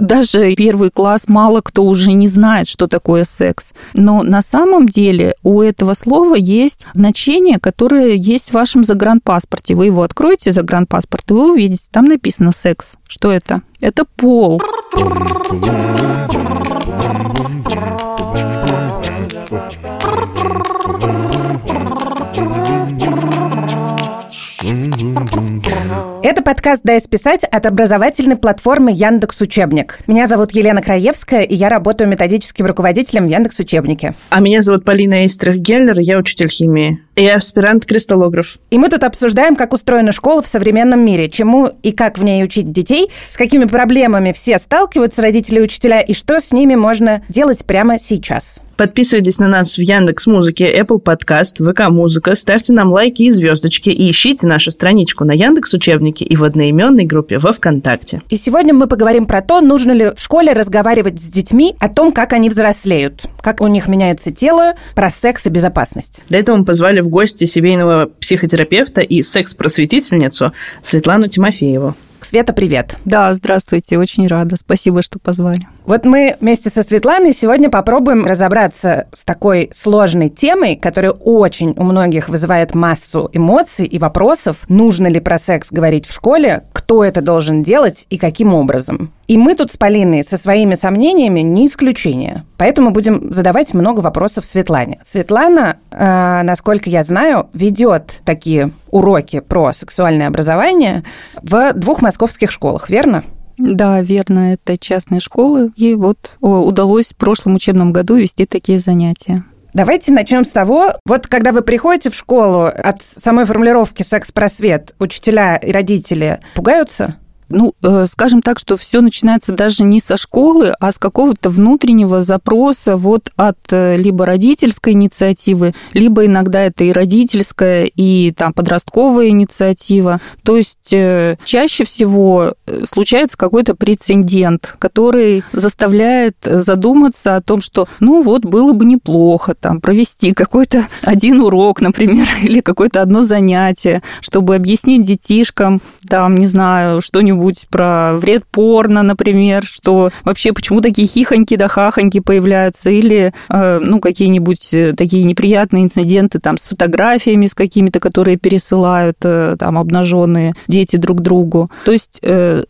даже первый класс мало кто уже не знает, что такое секс. Но на самом деле у этого слова есть значение, которое есть в вашем загранпаспорте. Вы его откроете, загранпаспорт, и вы увидите, там написано секс. Что это? Это пол. Это подкаст «Дай списать» от образовательной платформы Яндекс Учебник. Меня зовут Елена Краевская, и я работаю методическим руководителем Яндекс Учебнике. А меня зовут Полина Эйстрих-Геллер, я учитель химии. И аспирант-кристаллограф. И мы тут обсуждаем, как устроена школа в современном мире, чему и как в ней учить детей, с какими проблемами все сталкиваются родители и учителя, и что с ними можно делать прямо сейчас. Подписывайтесь на нас в Яндекс Музыке, Apple Podcast, ВК Музыка, ставьте нам лайки и звездочки и ищите нашу страничку на Яндекс Учебнике и в одноименной группе во ВКонтакте. И сегодня мы поговорим про то, нужно ли в школе разговаривать с детьми о том, как они взрослеют, как у них меняется тело, про секс и безопасность. Для этого мы позвали в гости семейного психотерапевта и секс-просветительницу Светлану Тимофееву. Света, привет. Да, здравствуйте, очень рада. Спасибо, что позвали. Вот мы вместе со Светланой сегодня попробуем разобраться с такой сложной темой, которая очень у многих вызывает массу эмоций и вопросов. Нужно ли про секс говорить в школе? Кто это должен делать и каким образом? И мы тут с Полиной со своими сомнениями не исключение. Поэтому будем задавать много вопросов Светлане. Светлана, э, насколько я знаю, ведет такие уроки про сексуальное образование в двух московских школах, верно? Да, верно, это частные школы. И вот удалось в прошлом учебном году вести такие занятия. Давайте начнем с того, вот когда вы приходите в школу, от самой формулировки «секс-просвет» учителя и родители пугаются? Ну, э, скажем так, что все начинается даже не со школы, а с какого-то внутреннего запроса вот от э, либо родительской инициативы, либо иногда это и родительская, и там подростковая инициатива. То есть э, чаще всего случается какой-то прецедент, который заставляет задуматься о том, что, ну вот, было бы неплохо там провести какой-то один урок, например, или какое-то одно занятие, чтобы объяснить детишкам, там, не знаю, что-нибудь что-нибудь про вред порно, например, что вообще почему такие хихоньки да хахоньки появляются, или, э, ну, какие-нибудь э, такие неприятные инциденты там с фотографиями, с какими-то, которые пересылают э, там обнаженные дети друг другу. То есть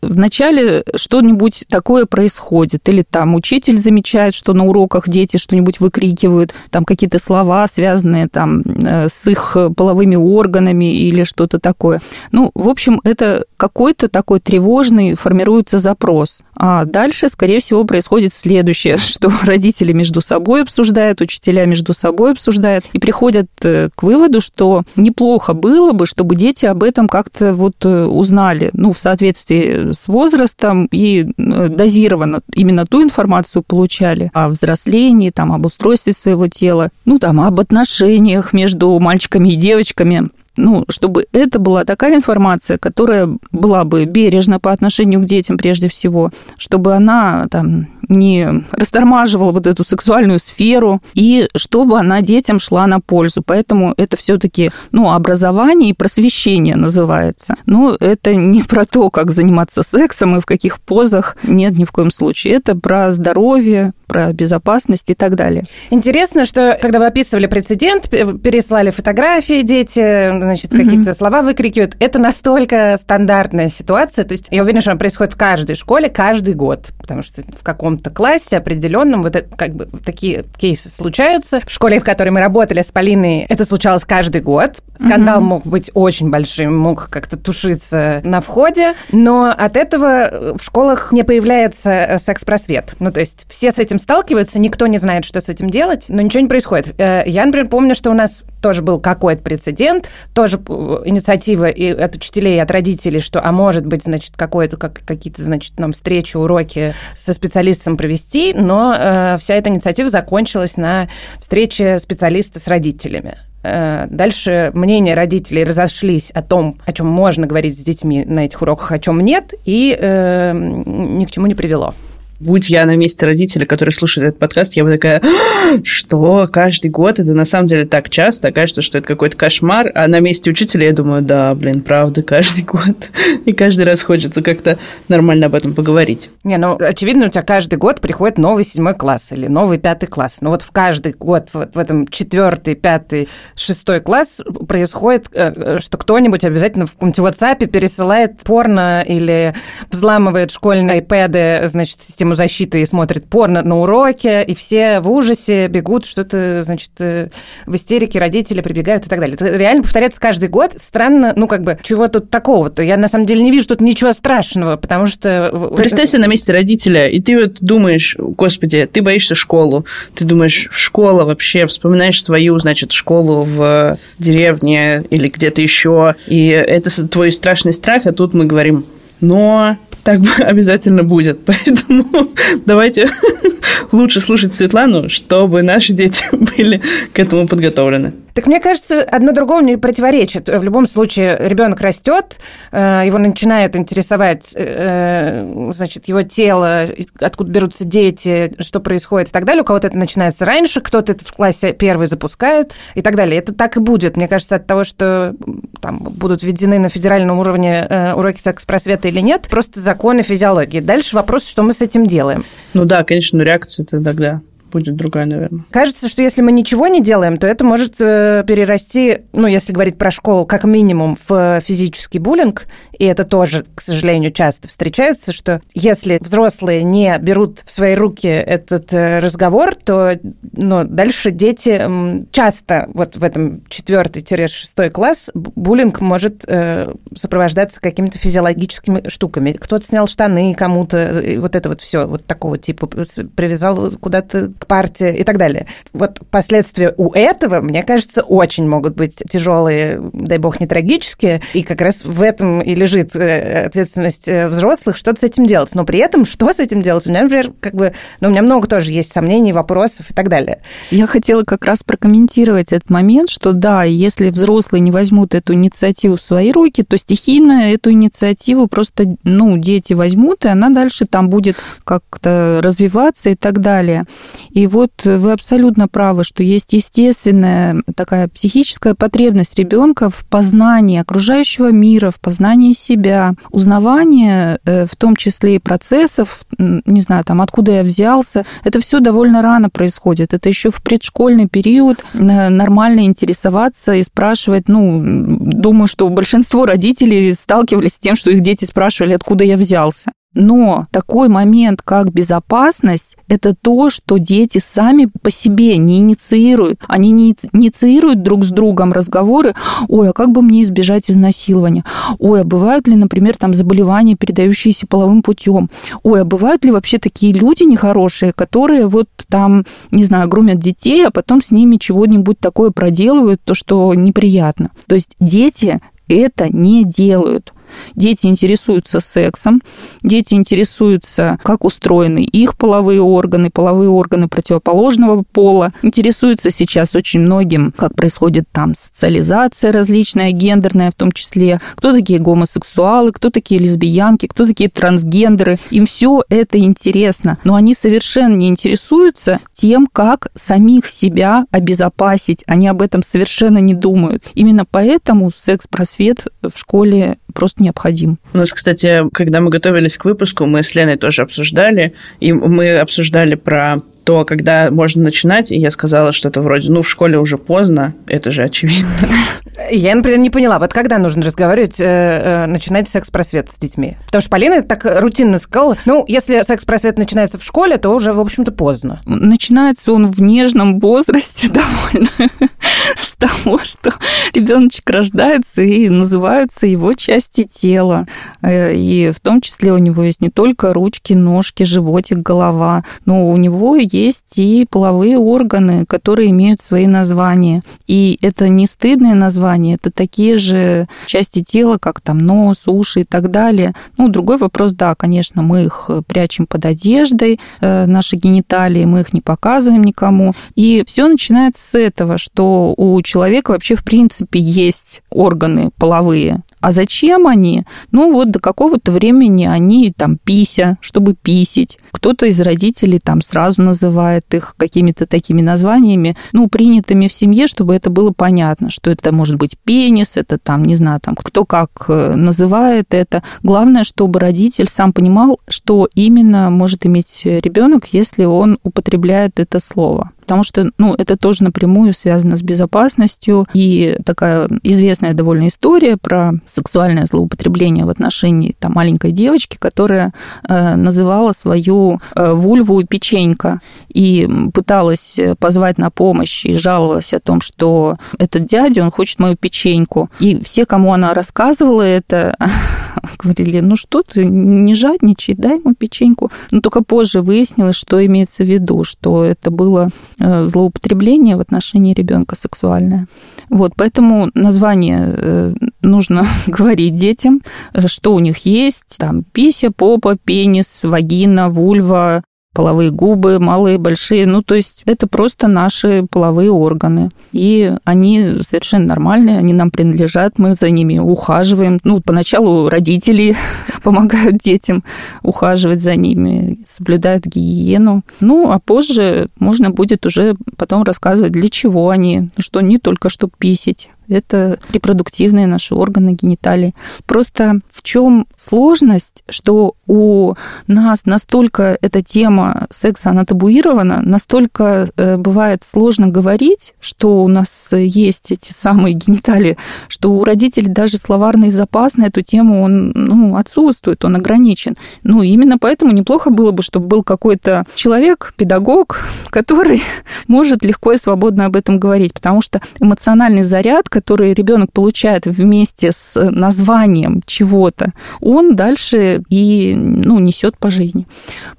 вначале что-нибудь такое происходит, или там учитель замечает, что на уроках дети что-нибудь выкрикивают, там какие-то слова, связанные там с их половыми органами или что-то такое. Ну, в общем, это какой-то такой тревожный тревожный, формируется запрос. А дальше, скорее всего, происходит следующее, что родители между собой обсуждают, учителя между собой обсуждают и приходят э, к выводу, что неплохо было бы, чтобы дети об этом как-то вот э, узнали, ну, в соответствии с возрастом и э, дозированно именно ту информацию получали о взрослении, там, об устройстве своего тела, ну, там, об отношениях между мальчиками и девочками ну, чтобы это была такая информация, которая была бы бережна по отношению к детям прежде всего, чтобы она там не растормаживала вот эту сексуальную сферу, и чтобы она детям шла на пользу. Поэтому это все-таки ну, образование и просвещение называется. Но это не про то, как заниматься сексом и в каких позах. Нет, ни в коем случае. Это про здоровье, про безопасность и так далее. Интересно, что когда вы описывали прецедент, переслали фотографии дети, значит, mm-hmm. какие-то слова выкрикивают, это настолько стандартная ситуация, то есть я уверена, что она происходит в каждой школе каждый год, потому что в каком-то классе определенном вот это, как бы такие кейсы случаются. В школе, в которой мы работали с Полиной, это случалось каждый год. Скандал mm-hmm. мог быть очень большим, мог как-то тушиться на входе, но от этого в школах не появляется э, секс-просвет. Ну, то есть все с этим этим сталкиваются, никто не знает, что с этим делать, но ничего не происходит. Э, я, например, помню, что у нас тоже был какой-то прецедент, тоже э, инициатива и от учителей, и от родителей, что, а может быть, значит, какое-то, как, какие-то, значит, нам встречи, уроки со специалистом провести, но э, вся эта инициатива закончилась на встрече специалиста с родителями. Э, дальше мнения родителей разошлись о том, о чем можно говорить с детьми на этих уроках, о чем нет, и э, ни к чему не привело. Будь я на месте родителя, который слушает этот подкаст, я бы такая, «А, что, каждый год? Это на самом деле так часто, кажется, что это какой-то кошмар, а на месте учителя я думаю, да, блин, правда, каждый год. И каждый раз хочется как-то нормально об этом поговорить. Не, ну, очевидно, у тебя каждый год приходит новый седьмой класс или новый пятый класс. Но вот в каждый год вот в этом четвертый, пятый, шестой класс происходит, э, э, что кто-нибудь обязательно в каком-нибудь WhatsApp пересылает порно или взламывает школьные iPad, значит, систему защиты и смотрит порно на уроке, и все в ужасе бегут, что-то, значит, э, в истерике родители прибегают и так далее. Это реально повторяется каждый год. Странно, ну, как бы, чего тут такого-то? Я, на самом деле, не вижу тут ничего страшного, потому что... Представь себе на месте родителя, и ты вот думаешь, господи, ты боишься школу, ты думаешь, школа вообще, вспоминаешь свою, значит, школу в деревне или где-то еще, и это твой страшный страх, а тут мы говорим, но так обязательно будет. Поэтому давайте лучше слушать Светлану, чтобы наши дети были к этому подготовлены. Так мне кажется, одно другому не противоречит. В любом случае, ребенок растет, э, его начинает интересовать, э, значит, его тело, откуда берутся дети, что происходит и так далее. У кого-то это начинается раньше, кто-то это в классе первый запускает и так далее. Это так и будет. Мне кажется, от того, что там будут введены на федеральном уровне э, уроки секс-просвета или нет, просто законы физиологии. Дальше вопрос, что мы с этим делаем. Ну да, конечно, реакция тогда будет другая, наверное. Кажется, что если мы ничего не делаем, то это может э, перерасти, ну, если говорить про школу, как минимум в физический буллинг, и это тоже, к сожалению, часто встречается, что если взрослые не берут в свои руки этот э, разговор, то ну, дальше дети часто, вот в этом четвертый-шестой класс, буллинг может э, сопровождаться какими-то физиологическими штуками. Кто-то снял штаны кому-то, вот это вот все, вот такого типа, привязал куда-то к партии и так далее. Вот последствия у этого, мне кажется, очень могут быть тяжелые, дай бог, не трагические, и как раз в этом и лежит э, ответственность э, взрослых, что-то с этим делать. Но при этом, что с этим делать? У меня, например, как бы, ну, у меня много тоже есть сомнений, вопросов и так далее. Я хотела как раз прокомментировать этот момент, что да, если взрослые не возьмут эту инициативу в свои руки, то стихийно эту инициативу просто, ну, дети возьмут, и она дальше там будет как-то развиваться и так далее. И вот вы абсолютно правы, что есть естественная такая психическая потребность ребенка в познании окружающего мира, в познании себя, узнавание, э, в том числе и процессов, не знаю, там, откуда я взялся. Это все довольно рано происходит. Это еще в предшкольный период э, нормально интересоваться и спрашивать, ну, думаю, что большинство родителей сталкивались с тем, что их дети спрашивали, откуда я взялся. Но такой момент, как безопасность, это то, что дети сами по себе не инициируют. Они не инициируют друг с другом разговоры, ой, а как бы мне избежать изнасилования? Ой, а бывают ли, например, там заболевания, передающиеся половым путем? Ой, а бывают ли вообще такие люди нехорошие, которые вот там, не знаю, грумят детей, а потом с ними чего-нибудь такое проделывают, то, что неприятно. То есть дети это не делают. Дети интересуются сексом, дети интересуются, как устроены их половые органы, половые органы противоположного пола. Интересуются сейчас очень многим, как происходит там социализация различная, гендерная в том числе, кто такие гомосексуалы, кто такие лесбиянки, кто такие трансгендеры. Им все это интересно, но они совершенно не интересуются тем, как самих себя обезопасить. Они об этом совершенно не думают. Именно поэтому секс-просвет в школе просто необходим. У нас, кстати, когда мы готовились к выпуску, мы с Леной тоже обсуждали, и мы обсуждали про то, когда можно начинать, и я сказала что-то вроде, ну, в школе уже поздно, это же очевидно. Я, например, не поняла, вот когда нужно разговаривать, э, э, начинать секс-просвет с детьми? Потому что Полина так рутинно сказала, ну, если секс-просвет начинается в школе, то уже, в общем-то, поздно. Начинается он в нежном возрасте довольно с того, что ребеночек рождается и называются его части тела. Э, и в том числе у него есть не только ручки, ножки, животик, голова, но у него есть и половые органы, которые имеют свои названия. И это не стыдные названия, это такие же части тела, как там нос, уши и так далее. Ну, другой вопрос, да, конечно, мы их прячем под одеждой, э, наши гениталии, мы их не показываем никому. И все начинается с этого, что у человека вообще в принципе есть органы половые, А зачем они? Ну вот до какого-то времени они там пися, чтобы писить. Кто-то из родителей там сразу называет их какими-то такими названиями, ну, принятыми в семье, чтобы это было понятно, что это может быть пенис, это там, не знаю, там кто как э, называет это. Главное, чтобы родитель сам понимал, что именно может иметь ребенок, если он употребляет это слово потому что, ну, это тоже напрямую связано с безопасностью. И такая известная довольно история про сексуальное злоупотребление в отношении там, маленькой девочки, которая э, называла свою э, вульву печенька и пыталась позвать на помощь и жаловалась о том, что этот дядя, он хочет мою печеньку. И все, кому она рассказывала это, говорили, ну что ты, не жадничай, дай ему печеньку. Но только позже выяснилось, что имеется в виду, что это было э, злоупотребление в отношении ребенка сексуальное. Вот, поэтому название э, нужно говорить детям, что у них есть, там, пися, попа, пенис, вагина, вульва, половые губы, малые, большие. Ну, то есть это просто наши половые органы. И они совершенно нормальные, они нам принадлежат, мы за ними ухаживаем. Ну, поначалу родители помогают детям ухаживать за ними, соблюдают гигиену. Ну, а позже можно будет уже потом рассказывать, для чего они, что не только чтобы писить, это репродуктивные наши органы, гениталии. Просто в чем сложность, что у нас настолько эта тема секса, она табуирована, настолько э, бывает сложно говорить, что у нас есть эти самые гениталии, что у родителей даже словарный запас на эту тему, он ну, отсутствует, он ограничен. Ну, именно поэтому неплохо было бы, чтобы был какой-то человек, педагог, который может легко и свободно об этом говорить, потому что эмоциональный заряд, который ребенок получает вместе с названием чего-то, он дальше и ну, несет по жизни.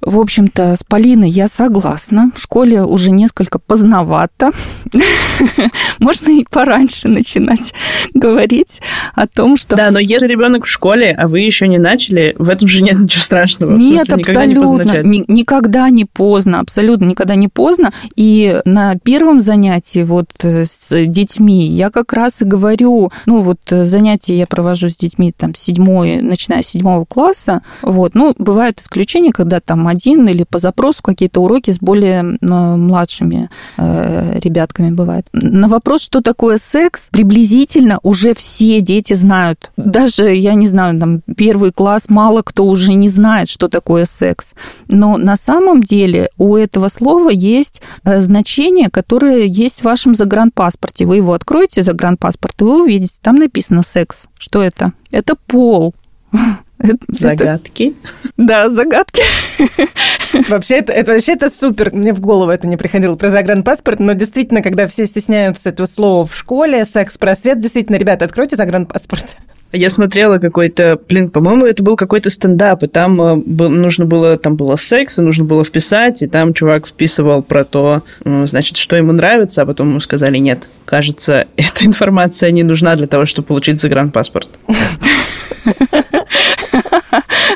В общем-то, с Полиной я согласна. В школе уже несколько поздновато. Можно и пораньше начинать говорить о том, что... Да, но если ребенок в школе, а вы еще не начали, в этом же нет ничего страшного. Нет, абсолютно. Никогда не поздно, абсолютно никогда не поздно. И на первом занятии вот с детьми я как раз раз и говорю, ну вот э, занятия я провожу с детьми там седьмой, начиная с седьмого класса, вот, ну, бывают исключения, когда там один или по запросу какие-то уроки с более младшими э, ребятками бывает. На вопрос, что такое секс, приблизительно уже все дети знают. Даже, я не знаю, там, первый класс мало кто уже не знает, что такое секс. Но на самом деле у этого слова есть э, значение, которое есть в вашем загранпаспорте. Вы его откроете, загранпаспорт, паспорт, и вы увидите, там написано секс. Что это? Это пол. Загадки. Да, загадки. Вообще это, это, вообще это супер. Мне в голову это не приходило про загранпаспорт, но действительно, когда все стесняются этого слова в школе, секс-просвет, действительно, ребята, откройте загранпаспорт. Я смотрела какой-то, блин, по-моему, это был какой-то стендап, и там э, был, нужно было, там было секс, и нужно было вписать, и там чувак вписывал про то, ну, значит, что ему нравится, а потом ему сказали, нет, кажется, эта информация не нужна для того, чтобы получить загранпаспорт.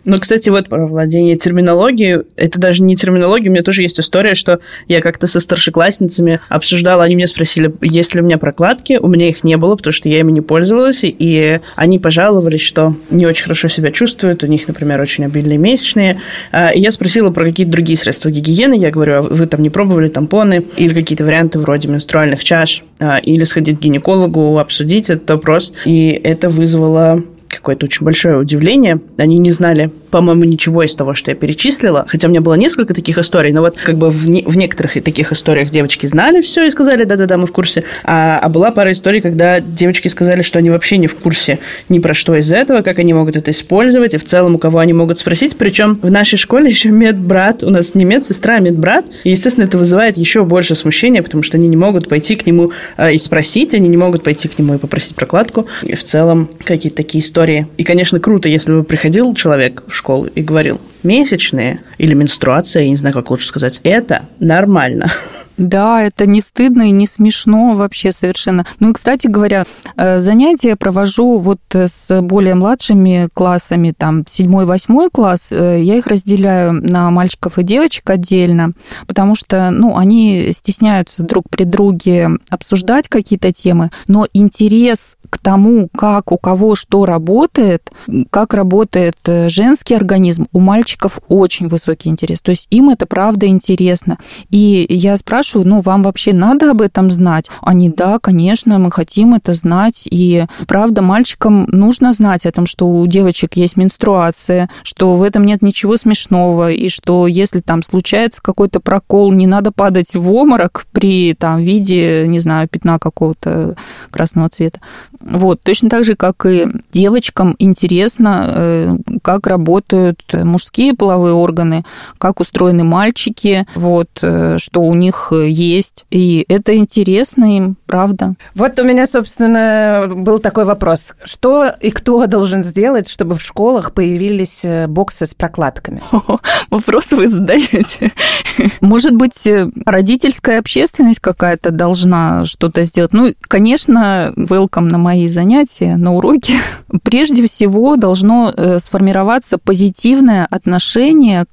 Но, кстати, вот про владение терминологией, это даже не терминология, у меня тоже есть история, что я как-то со старшеклассницами обсуждала, они меня спросили, есть ли у меня прокладки, у меня их не было, потому что я ими не пользовалась, и они пожаловались, что не очень хорошо себя чувствуют, у них, например, очень обильные месячные. А, и я спросила про какие-то другие средства гигиены, я говорю, а вы там не пробовали тампоны или какие-то варианты вроде менструальных чаш, а, или сходить к гинекологу, обсудить этот вопрос, и это вызвало какое-то очень большое удивление. Они не знали, по-моему, ничего из того, что я перечислила. Хотя у меня было несколько таких историй, но вот как бы в, не, в некоторых таких историях девочки знали все и сказали, да-да-да, мы в курсе. А, а была пара историй, когда девочки сказали, что они вообще не в курсе ни про что из этого, как они могут это использовать, и в целом у кого они могут спросить. Причем в нашей школе еще медбрат, у нас не медсестра, а медбрат. И, естественно, это вызывает еще больше смущения, потому что они не могут пойти к нему э, и спросить, они не могут пойти к нему и попросить прокладку. И в целом какие-то такие истории. И, конечно, круто, если бы приходил человек в и говорил, месячные или менструация, я не знаю, как лучше сказать, это нормально. Да, это не стыдно и не смешно вообще совершенно. Ну и, кстати говоря, э, занятия провожу вот с более младшими классами, там, 7-8 класс, э, я их разделяю на мальчиков и девочек отдельно, потому что, ну, они стесняются друг при друге обсуждать какие-то темы, но интерес к тому, как у кого что работает, как работает э, женский организм, у мальчиков очень высокий интерес. То есть им это правда интересно. И я спрашиваю, ну, вам вообще надо об этом знать? Они, да, конечно, мы хотим это знать. И правда, мальчикам нужно знать о том, что у девочек есть менструация, что в этом нет ничего смешного, и что если там случается какой-то прокол, не надо падать в обморок при там виде, не знаю, пятна какого-то красного цвета. Вот, точно так же, как и девочкам интересно, э, как работают мужские половые органы, как устроены мальчики, вот, э, что у них есть. И это интересно им, правда. Вот у меня, собственно, был такой вопрос. Что и кто должен сделать, чтобы в школах появились э, боксы с прокладками? Вопрос вы задаете. Может быть, родительская общественность какая-то должна что-то сделать? Ну, конечно, welcome на мои занятия, на уроки, прежде всего должно э, сформироваться позитивное отношение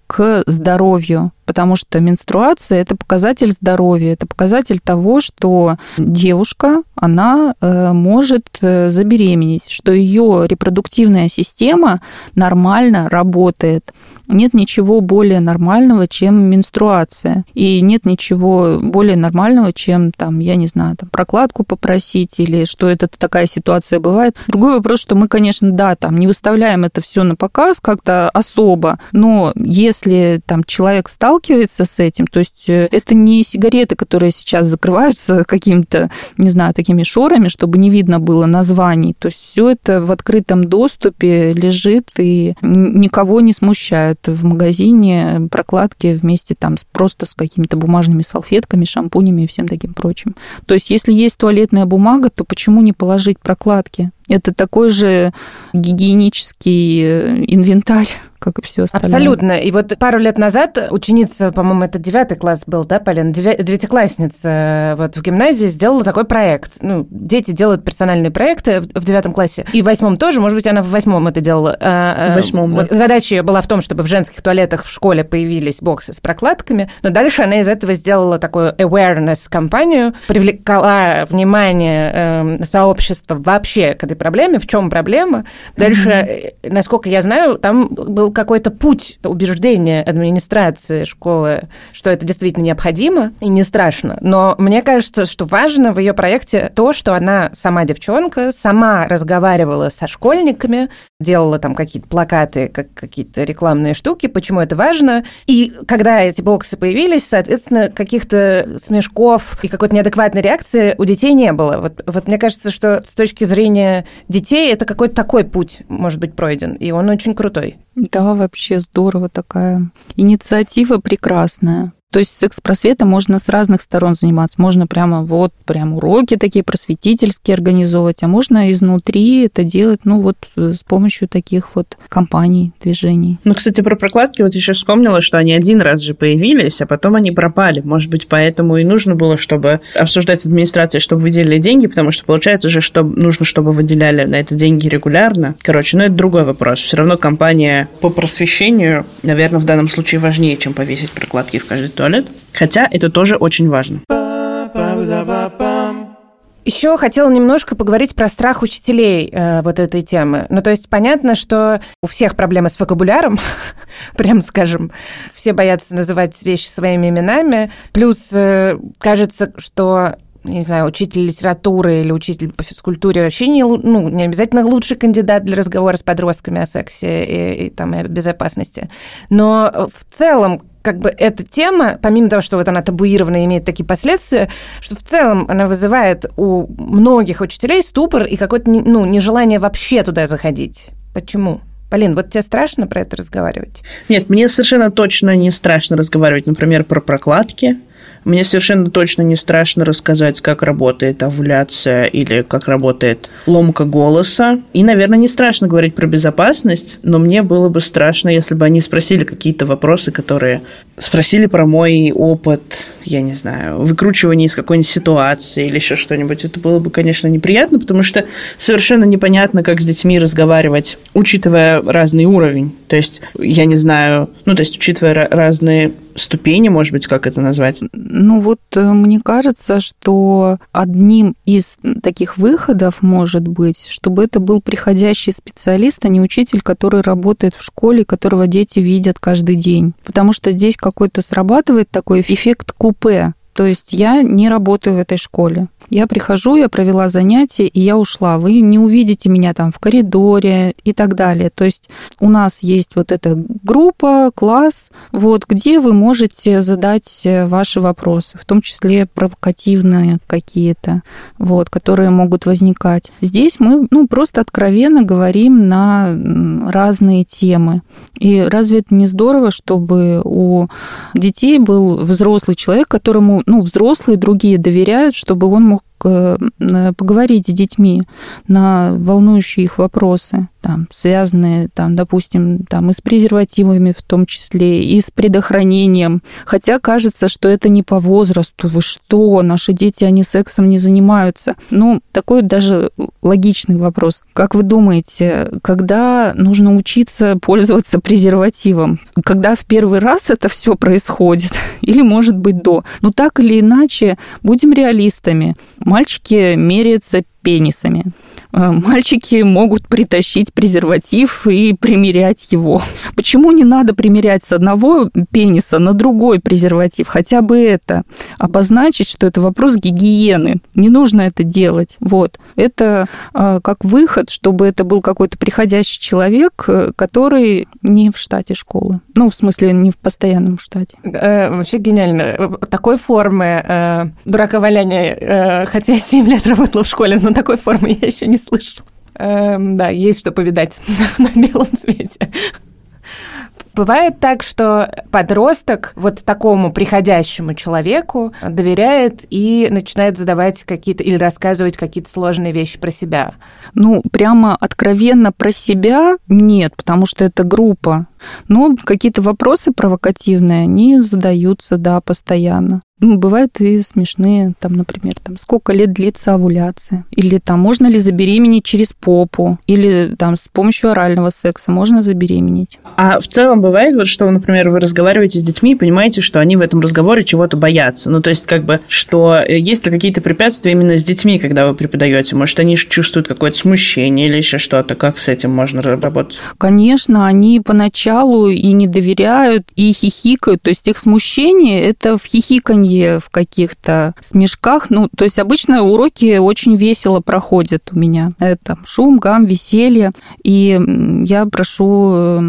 к здоровью потому что менструация – это показатель здоровья, это показатель того, что девушка, она э, может э, забеременеть, что ее репродуктивная система нормально работает. Нет ничего более нормального, чем менструация. И нет ничего более нормального, чем, там, я не знаю, там, прокладку попросить или что это такая ситуация бывает. Другой вопрос, что мы, конечно, да, там, не выставляем это все на показ как-то особо, но если там человек стал сталкивается с этим. То есть э, это не сигареты, которые сейчас закрываются какими-то, не знаю, такими шорами, чтобы не видно было названий. То есть все это в открытом доступе лежит и никого не смущает. В магазине прокладки вместе там просто с какими-то бумажными салфетками, шампунями и всем таким прочим. То есть если есть туалетная бумага, то почему не положить прокладки? Это такой же гигиенический э, инвентарь как и все остальное. Абсолютно. И вот пару лет назад ученица, по-моему, это девятый класс был, да, Полин? Девятиклассница э, вот в гимназии сделала такой проект. Ну, дети делают персональные проекты в девятом классе. И в восьмом тоже, может быть, она в восьмом это делала. А, э, в восьмом, вот, Задача ее была в том, чтобы в женских туалетах в школе появились боксы с прокладками. Но дальше она из этого сделала такую awareness-кампанию, привлекала внимание э, сообщества вообще к этой проблеме, в чем проблема. Дальше, mm-hmm. насколько я знаю, там был какой-то путь убеждения администрации школы, что это действительно необходимо и не страшно. Но мне кажется, что важно в ее проекте то, что она сама девчонка, сама разговаривала со школьниками, делала там какие-то плакаты, как какие-то рекламные штуки, почему это важно. И когда эти боксы появились, соответственно, каких-то смешков и какой-то неадекватной реакции у детей не было. Вот, вот мне кажется, что с точки зрения детей это какой-то такой путь может быть пройден, и он очень крутой. Да, вообще здорово такая. Инициатива прекрасная. То есть секс-просветом можно с разных сторон заниматься. Можно прямо вот прям уроки такие просветительские организовывать, а можно изнутри это делать, ну вот э, с помощью таких вот компаний, движений. Ну, кстати, про прокладки вот еще вспомнила, что они один раз же появились, а потом они пропали. Может быть, поэтому и нужно было, чтобы обсуждать с администрацией, чтобы выделили деньги, потому что получается же, что нужно, чтобы выделяли на это деньги регулярно. Короче, ну это другой вопрос. Все равно компания по просвещению, наверное, в данном случае важнее, чем повесить прокладки в каждый туалет. Хотя это тоже очень важно. Еще хотела немножко поговорить про страх учителей э, вот этой темы. Ну, то есть понятно, что у всех проблемы с вокабуляром, прям скажем. Все боятся называть вещи своими именами. Плюс э, кажется, что не знаю, учитель литературы или учитель по физкультуре вообще не, ну, не обязательно лучший кандидат для разговора с подростками о сексе и, и, там, и безопасности. Но в целом как бы эта тема, помимо того, что вот она табуирована и имеет такие последствия, что в целом она вызывает у многих учителей ступор и какое-то ну, нежелание вообще туда заходить. Почему? Полин, вот тебе страшно про это разговаривать? Нет, мне совершенно точно не страшно разговаривать, например, про прокладки, Мне совершенно точно не страшно рассказать, как работает овуляция или как работает ломка голоса. И, наверное, не страшно говорить про безопасность, но мне было бы страшно, если бы они спросили какие-то вопросы, которые спросили про мой опыт, я не знаю, выкручивания из какой-нибудь ситуации или еще что-нибудь. Это было бы, конечно, неприятно, потому что совершенно непонятно, как с детьми разговаривать, учитывая разный уровень. То есть, я не знаю, ну, то есть, учитывая разные ступени, может быть, как это назвать? Ну вот э, мне кажется, что одним из таких выходов может быть, чтобы это был приходящий специалист, а не учитель, который работает в школе, которого дети видят каждый день. Потому что здесь какой-то срабатывает такой эффект купе. То есть я не работаю в этой школе. Я прихожу, я провела занятие, и я ушла. Вы не увидите меня там в коридоре и так далее. То есть у нас есть вот эта группа, класс, вот, где вы можете задать э, ваши вопросы, в том числе провокативные какие-то, вот, которые могут возникать. Здесь мы ну, просто откровенно говорим на разные темы. И разве это не здорово, чтобы у детей был взрослый человек, которому ну, взрослые другие доверяют, чтобы он мог Э, поговорить с детьми на волнующие их вопросы, там, связанные, там, допустим, там, и с презервативами в том числе, и с предохранением. Хотя кажется, что это не по возрасту. Вы что, наши дети, они сексом не занимаются. Ну, такой даже логичный вопрос. Как вы думаете, когда нужно учиться пользоваться презервативом? Когда в первый раз это все происходит? Или, может быть, до? Ну, так или иначе, будем реалистами мальчики меряются пенисами. Э, мальчики могут притащить презерватив и примерять его. Почему не надо примерять с одного пениса на другой презерватив? Хотя бы это. Обозначить, что это вопрос гигиены. Не нужно это делать. Вот. Это э, как выход, чтобы это был какой-то приходящий человек, э, который не в штате школы. Ну, в смысле, не в постоянном штате. Вообще гениально. Такой формы э, дураковаляния, хотя я 7 лет работала в школе, но такой формы я еще не слышал. Эм, да, есть что повидать на белом цвете. Бывает так, что подросток вот такому приходящему человеку доверяет и начинает задавать какие-то или рассказывать какие-то сложные вещи про себя. Ну, прямо откровенно про себя нет, потому что это группа. Но какие-то вопросы провокативные, они задаются, да, постоянно. Ну, бывают и смешные, там, например, там, сколько лет длится овуляция, или там, можно ли забеременеть через попу, или там, с помощью орального секса можно забеременеть. А в целом бывает вот, что, например, вы разговариваете с детьми и понимаете, что они в этом разговоре чего-то боятся. Ну, то есть, как бы, что э, есть ли какие-то препятствия именно с детьми, когда вы преподаете? Может, они чувствуют какое-то смущение или еще что-то? Как с этим можно работать? Конечно, они поначалу и не доверяют, и хихикают. То есть, их смущение – это в хихиканье в каких-то смешках. Ну, то есть обычно уроки очень весело проходят у меня. Это шум, гам, веселье. И я прошу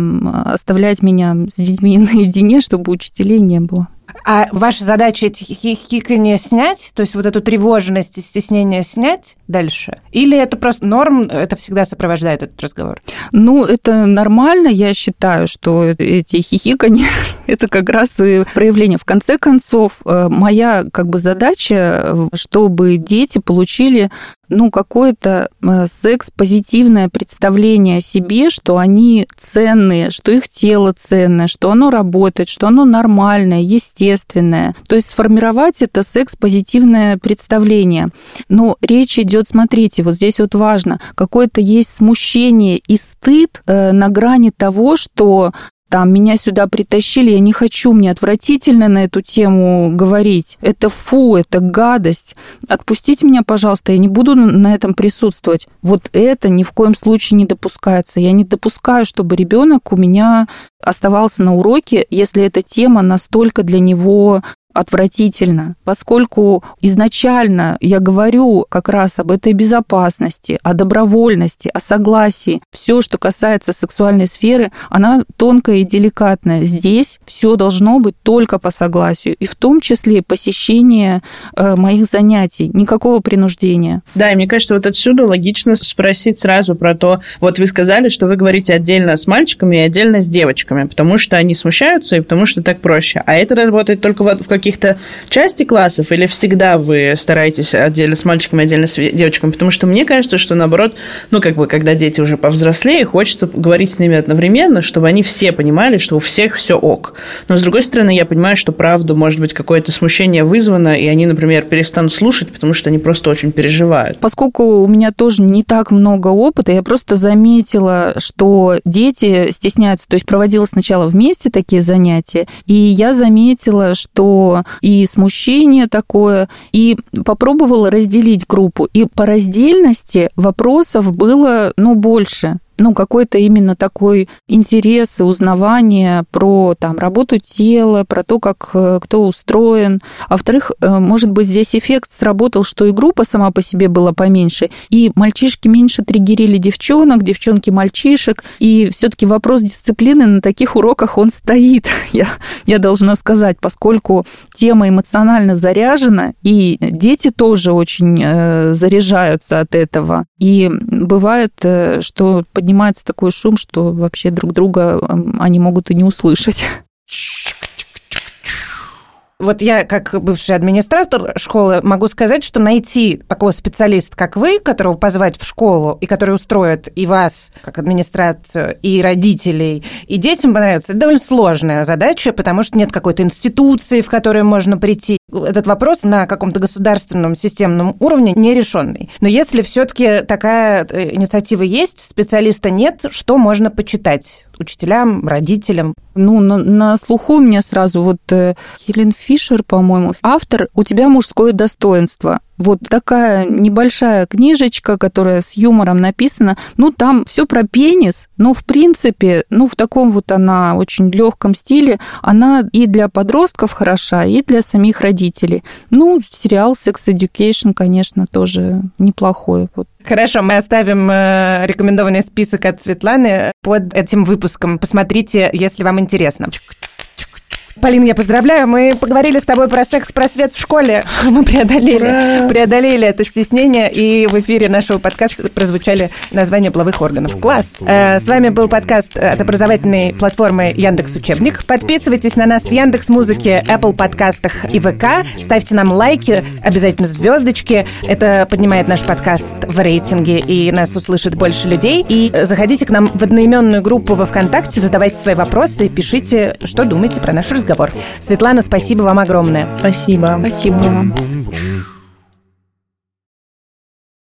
оставлять меня с детьми наедине, чтобы учителей не было. А ваша задача эти хихикания снять, то есть вот эту тревожность и стеснение снять дальше? Или это просто норм, это всегда сопровождает этот разговор? Ну, это нормально, я считаю, что эти хихикания – это как раз и проявление. В конце концов, э, моя как бы задача, чтобы дети получили ну, какое-то э, секс-позитивное представление о себе, что они ценные, что их тело ценное, что оно работает, что оно нормальное, естественное. То есть сформировать это секс-позитивное представление. Но речь идет, смотрите, вот здесь вот важно, какое-то есть смущение и стыд э, на грани того, что там меня сюда притащили, я не хочу, мне отвратительно на эту тему говорить. Это фу, это гадость. Отпустите меня, пожалуйста, я не буду на этом присутствовать. Вот это ни в коем случае не допускается. Я не допускаю, чтобы ребенок у меня оставался на уроке, если эта тема настолько для него отвратительно, поскольку изначально я говорю как раз об этой безопасности, о добровольности, о согласии. Все, что касается сексуальной сферы, она тонкая и деликатная. Здесь все должно быть только по согласию, и в том числе посещение э, моих занятий, никакого принуждения. Да, и мне кажется, вот отсюда логично спросить сразу про то, вот вы сказали, что вы говорите отдельно с мальчиками и отдельно с девочками, потому что они смущаются и потому что так проще. А это работает только в, в каких-то части классов или всегда вы стараетесь отдельно с мальчиками, отдельно с девочками? Потому что мне кажется, что наоборот, ну, как бы, когда дети уже повзрослее, хочется говорить с ними одновременно, чтобы они все понимали, что у всех все ок. Но, с другой стороны, я понимаю, что правда, может быть, какое-то смущение вызвано, и они, например, перестанут слушать, потому что они просто очень переживают. Поскольку у меня тоже не так много опыта, я просто заметила, что дети стесняются. То есть проводила сначала вместе такие занятия, и я заметила, что и смущение такое, и попробовала разделить группу. И по раздельности вопросов было, ну, больше ну, какой-то именно такой интерес и узнавание про там, работу тела, про то, как э, кто устроен. А во-вторых, э, может быть, здесь эффект сработал, что и группа сама по себе была поменьше, и мальчишки меньше триггерили девчонок, девчонки мальчишек, и все-таки вопрос дисциплины на таких уроках он стоит, я, я должна сказать, поскольку тема эмоционально заряжена, и дети тоже очень э, заряжаются от этого. И бывает, что поднимаются поднимается такой шум, что вообще друг друга они могут и не услышать. Вот я, как бывший администратор школы, могу сказать, что найти такого специалиста, как вы, которого позвать в школу, и который устроит и вас, как администрацию, и родителей, и детям понравится, это довольно сложная задача, потому что нет какой-то институции, в которую можно прийти. Этот вопрос на каком-то государственном системном уровне нерешенный. Но если все-таки такая э, инициатива есть, специалиста нет, что можно почитать учителям, родителям? Ну, на, на слуху у меня сразу вот э, Хелен Фишер, по-моему, автор «У тебя мужское достоинство». Вот такая небольшая книжечка, которая с юмором написана. Ну, там все про пенис, но в принципе, ну, в таком вот она очень легком стиле, она и для подростков хороша, и для самих родителей. Ну, сериал Sex Education, конечно, тоже неплохой. Вот Хорошо, мы оставим э, рекомендованный список от Светланы под этим выпуском. Посмотрите, если вам интересно. Полин, я поздравляю, мы поговорили с тобой про секс-просвет в школе. Мы преодолели, преодолели это стеснение, и в эфире нашего подкаста прозвучали названия половых органов. Класс! Э, с вами был подкаст от образовательной платформы Яндекс Учебник. Подписывайтесь на нас в Яндекс Музыке, Apple подкастах и ВК. Ставьте нам лайки, обязательно звездочки. Это поднимает наш подкаст в рейтинге, и нас услышит больше людей. И заходите к нам в одноименную группу во ВКонтакте, задавайте свои вопросы, пишите, что думаете про наш разговор разговор. Светлана, спасибо вам огромное. Спасибо. Спасибо.